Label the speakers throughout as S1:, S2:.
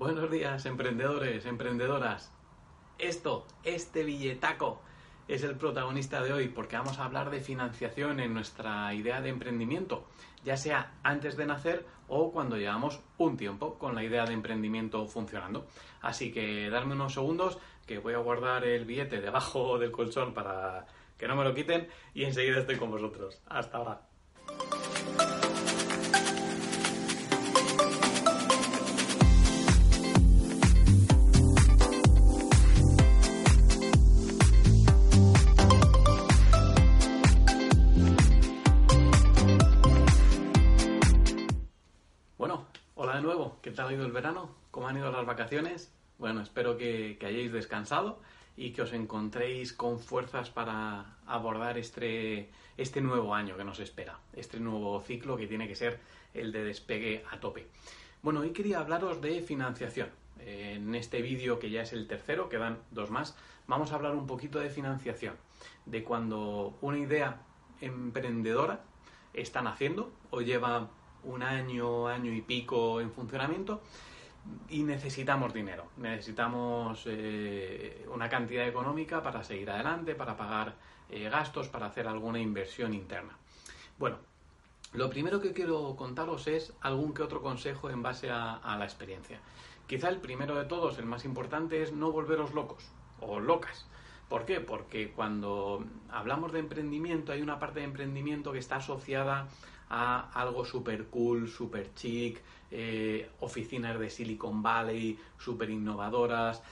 S1: Buenos días, emprendedores, emprendedoras. Esto, este billetaco, es el protagonista de hoy porque vamos a hablar de financiación en nuestra idea de emprendimiento, ya sea antes de nacer o cuando llevamos un tiempo con la idea de emprendimiento funcionando. Así que darme unos segundos que voy a guardar el billete debajo del colchón para que no me lo quiten y enseguida estoy con vosotros. Hasta ahora. ¿Qué tal ha ido el verano? ¿Cómo han ido las vacaciones? Bueno, espero que, que hayáis descansado y que os encontréis con fuerzas para abordar este, este nuevo año que nos espera, este nuevo ciclo que tiene que ser el de despegue a tope. Bueno, hoy quería hablaros de financiación. En este vídeo, que ya es el tercero, quedan dos más, vamos a hablar un poquito de financiación, de cuando una idea emprendedora está naciendo o lleva un año, año y pico en funcionamiento y necesitamos dinero, necesitamos eh, una cantidad económica para seguir adelante, para pagar eh, gastos, para hacer alguna inversión interna. Bueno, lo primero que quiero contaros es algún que otro consejo en base a, a la experiencia. Quizá el primero de todos, el más importante, es no volveros locos o locas. ¿Por qué? Porque cuando hablamos de emprendimiento hay una parte de emprendimiento que está asociada a algo super cool, super chic, eh, oficinas de Silicon Valley, super innovadoras.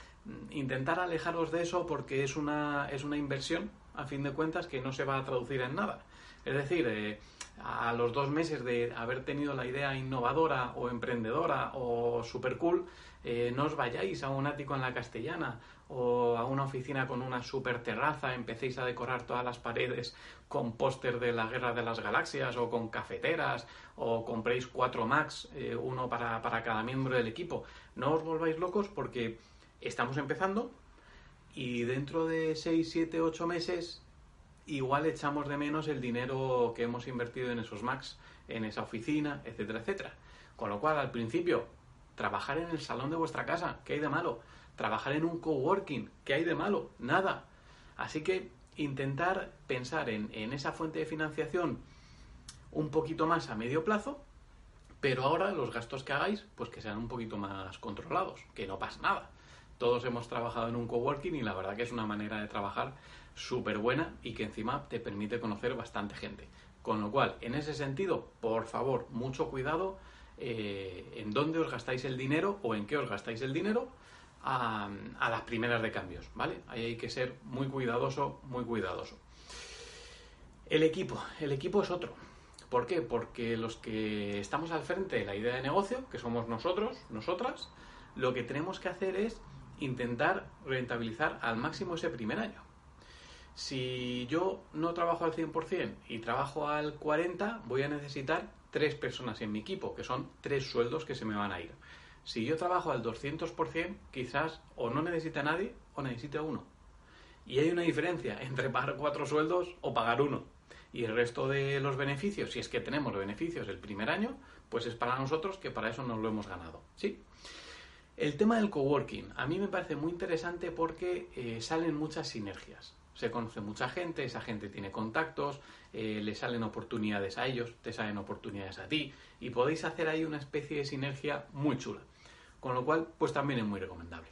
S1: Intentar alejaros de eso porque es una, es una inversión, a fin de cuentas, que no se va a traducir en nada. Es decir, eh, a los dos meses de haber tenido la idea innovadora o emprendedora o super cool, eh, no os vayáis a un ático en la castellana o a una oficina con una super terraza, empecéis a decorar todas las paredes con póster de la Guerra de las Galaxias o con cafeteras o compréis cuatro Macs, eh, uno para, para cada miembro del equipo. No os volváis locos porque estamos empezando y dentro de 6, 7, 8 meses igual echamos de menos el dinero que hemos invertido en esos Macs, en esa oficina, etcétera, etcétera. Con lo cual, al principio, trabajar en el salón de vuestra casa, ¿qué hay de malo? Trabajar en un coworking, ¿qué hay de malo? Nada. Así que intentar pensar en, en esa fuente de financiación un poquito más a medio plazo, pero ahora los gastos que hagáis, pues que sean un poquito más controlados, que no pasa nada. Todos hemos trabajado en un coworking y la verdad que es una manera de trabajar súper buena y que encima te permite conocer bastante gente. Con lo cual, en ese sentido, por favor, mucho cuidado eh, en dónde os gastáis el dinero o en qué os gastáis el dinero a, a, las primeras de cambios, ¿vale? Ahí hay que ser muy cuidadoso, muy cuidadoso. El equipo, el equipo es otro. ¿Por qué? Porque los que estamos al frente de la idea de negocio, que somos nosotros, nosotras, lo que tenemos que hacer es intentar rentabilizar al máximo ese primer año. Si yo no trabajo al 100% y trabajo al 40%, voy a necesitar tres personas en mi equipo, que son tres sueldos que se me van a ir. Si yo trabajo al 200%, quizás o no necesita nadie o necesita uno. Y hay una diferencia entre pagar cuatro sueldos o pagar uno. Y el resto de los beneficios, si es que tenemos beneficios el primer año, pues es para nosotros que para eso nos lo hemos ganado. ¿Sí? El tema del coworking a mí me parece muy interesante porque eh, salen muchas sinergias. Se conoce mucha gente, esa gente tiene contactos, eh, le salen oportunidades a ellos, te salen oportunidades a ti y podéis hacer ahí una especie de sinergia muy chula. Con lo cual, pues también es muy recomendable.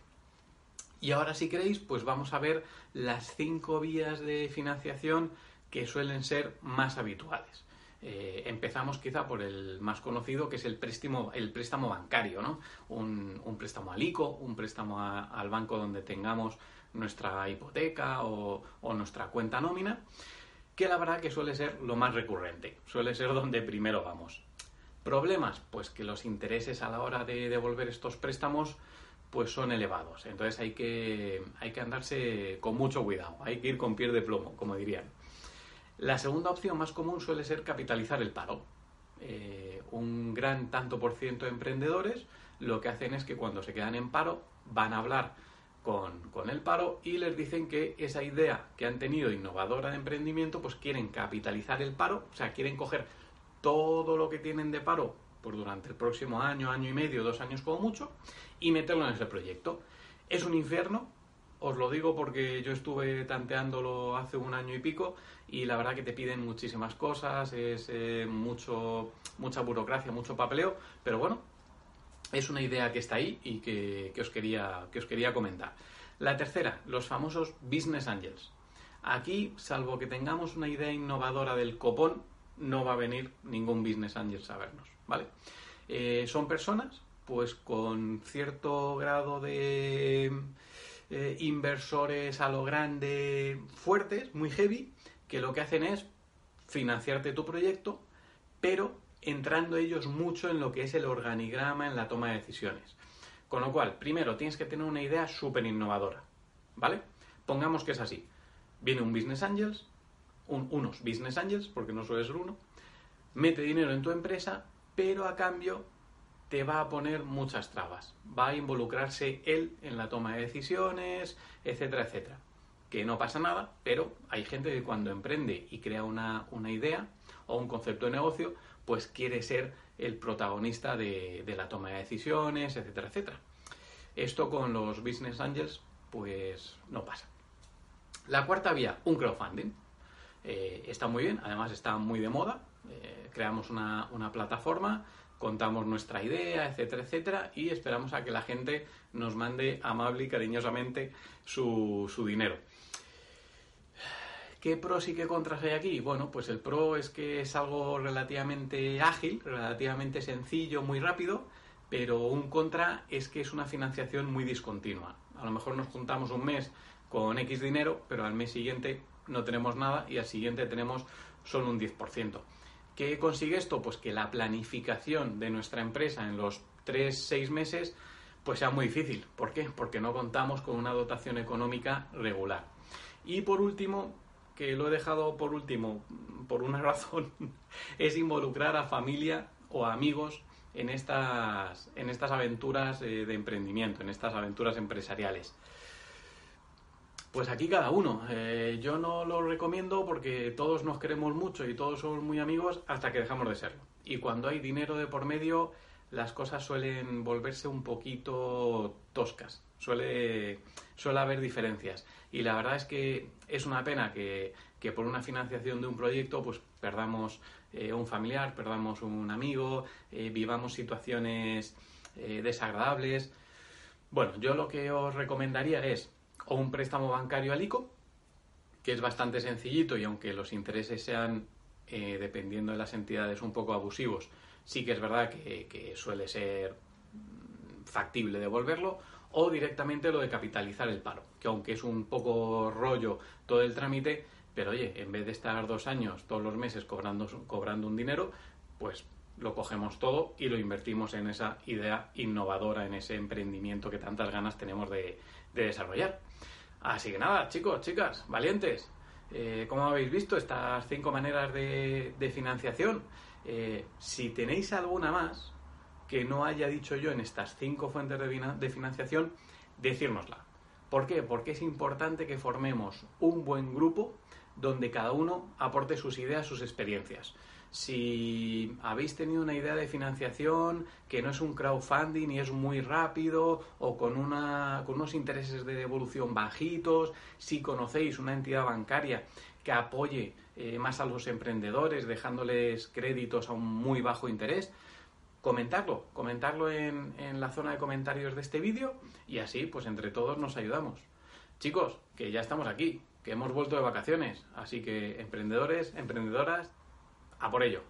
S1: Y ahora si queréis, pues vamos a ver las cinco vías de financiación que suelen ser más habituales. Eh, empezamos quizá por el más conocido, que es el préstamo, el préstamo bancario, ¿no? Un, un préstamo al ICO, un préstamo al banco donde tengamos nuestra hipoteca o, nuestra cuenta nómina, que la verdad que suele ser lo más recurrente, suele ser donde primero vamos. Problemas, pues que los intereses a la hora de devolver estos préstamos pues son elevados. Entonces hay que, hay que andarse con mucho cuidado, hay que ir con piel de plomo, como dirían. La segunda opción más común suele ser capitalizar el paro. Eh, un gran tanto por ciento de emprendedores lo que hacen es que cuando se quedan en paro van a hablar con, el paro y les dicen que esa idea que han tenido innovadora de emprendimiento pues quieren capitalizar el paro, o sea, quieren coger todo lo que tienen de paro pues durante el próximo año, año y medio, dos años como mucho, y meterlo en ese proyecto. Es un infierno, os lo digo porque yo estuve tanteándolo hace un año y pico y la verdad que te piden muchísimas cosas, es eh, mucho, mucha burocracia, mucho papeleo, pero bueno, es una idea que está ahí y que, os quería, que os quería comentar. La tercera, los famosos Business Angels. Aquí, salvo que tengamos una idea innovadora del copón, no va a venir ningún Business Angel a vernos, ¿vale? Eh, son personas, pues con cierto grado de eh, inversores a lo grande, fuertes, muy heavy, que lo que hacen es financiarte tu proyecto, pero entrando ellos mucho en lo que es el organigrama, en la toma de decisiones. Con lo cual, primero tienes que tener una idea súper innovadora, ¿vale? Pongamos que es así. Viene un Business Angels, unos Business Angels, porque no suele ser uno, mete dinero en tu empresa, pero a cambio te va a poner muchas trabas. Va a involucrarse él en la toma de decisiones, etcétera, etcétera. Que no pasa nada, pero hay gente que cuando emprende y crea una, una idea o un concepto de negocio, pues quiere ser el protagonista de, la toma de decisiones, etcétera, etcétera. Esto con los business angels, pues no pasa. La cuarta vía, un crowdfunding. Eh, está muy bien, además está muy de moda. Eh, creamos una, una plataforma, contamos nuestra idea, etcétera, etcétera, y esperamos a que la gente nos mande amable y cariñosamente su, su dinero. ¿Qué pros y qué contras hay aquí? Bueno, pues el pro es que es algo relativamente ágil, relativamente sencillo, muy rápido, pero un contra es que es una financiación muy discontinua. A lo mejor nos juntamos un mes con X dinero, pero al mes siguiente no tenemos nada y al siguiente tenemos solo un 10%. ¿Qué consigue esto? Pues que la planificación de nuestra empresa en los 3-6 meses pues sea muy difícil. ¿Por qué? Porque no contamos con una dotación económica regular. Y por último, que lo he dejado por último, por una razón, es involucrar a familia o a amigos en estas, en estas aventuras eh, de emprendimiento, en estas aventuras empresariales. Pues aquí cada uno. Eh, yo no lo recomiendo porque todos nos queremos mucho y todos somos muy amigos hasta que dejamos de serlo. Y cuando hay dinero de por medio, las cosas suelen volverse un poquito toscas. Suele, suele haber diferencias. Y la verdad es que es una pena que, por una financiación de un proyecto pues perdamos eh, un familiar, perdamos un amigo, eh, vivamos situaciones eh, desagradables. Bueno, yo lo que os recomendaría es o un préstamo bancario al ICO, que es bastante sencillito y aunque los intereses sean, dependiendo de las entidades, un poco abusivos, sí que es verdad que, suele ser factible devolverlo, o directamente lo de capitalizar el paro, que aunque es un poco rollo todo el trámite, pero oye, en vez de estar dos años todos los meses cobrando, cobrando un dinero, pues lo cogemos todo y lo invertimos en esa idea innovadora, en ese emprendimiento que tantas ganas tenemos de, desarrollar. Así que nada, chicos, chicas, valientes. Eh, como habéis visto, estas cinco maneras de, financiación. Eh, si tenéis alguna más, que no haya dicho yo en estas cinco fuentes de financiación, decírnosla. ¿Por qué? Porque es importante que formemos un buen grupo donde cada uno aporte sus ideas, sus experiencias. Si habéis tenido una idea de financiación que no es un crowdfunding y es muy rápido o con, una, con unos intereses de devolución bajitos, si conocéis una entidad bancaria que apoye eh, más a los emprendedores dejándoles créditos a un muy bajo interés, comentarlo, comentarlo en, en la zona de comentarios de este vídeo y así pues entre todos nos ayudamos. Chicos, que ya estamos aquí, que hemos vuelto de vacaciones, así que emprendedores, emprendedoras, a por ello.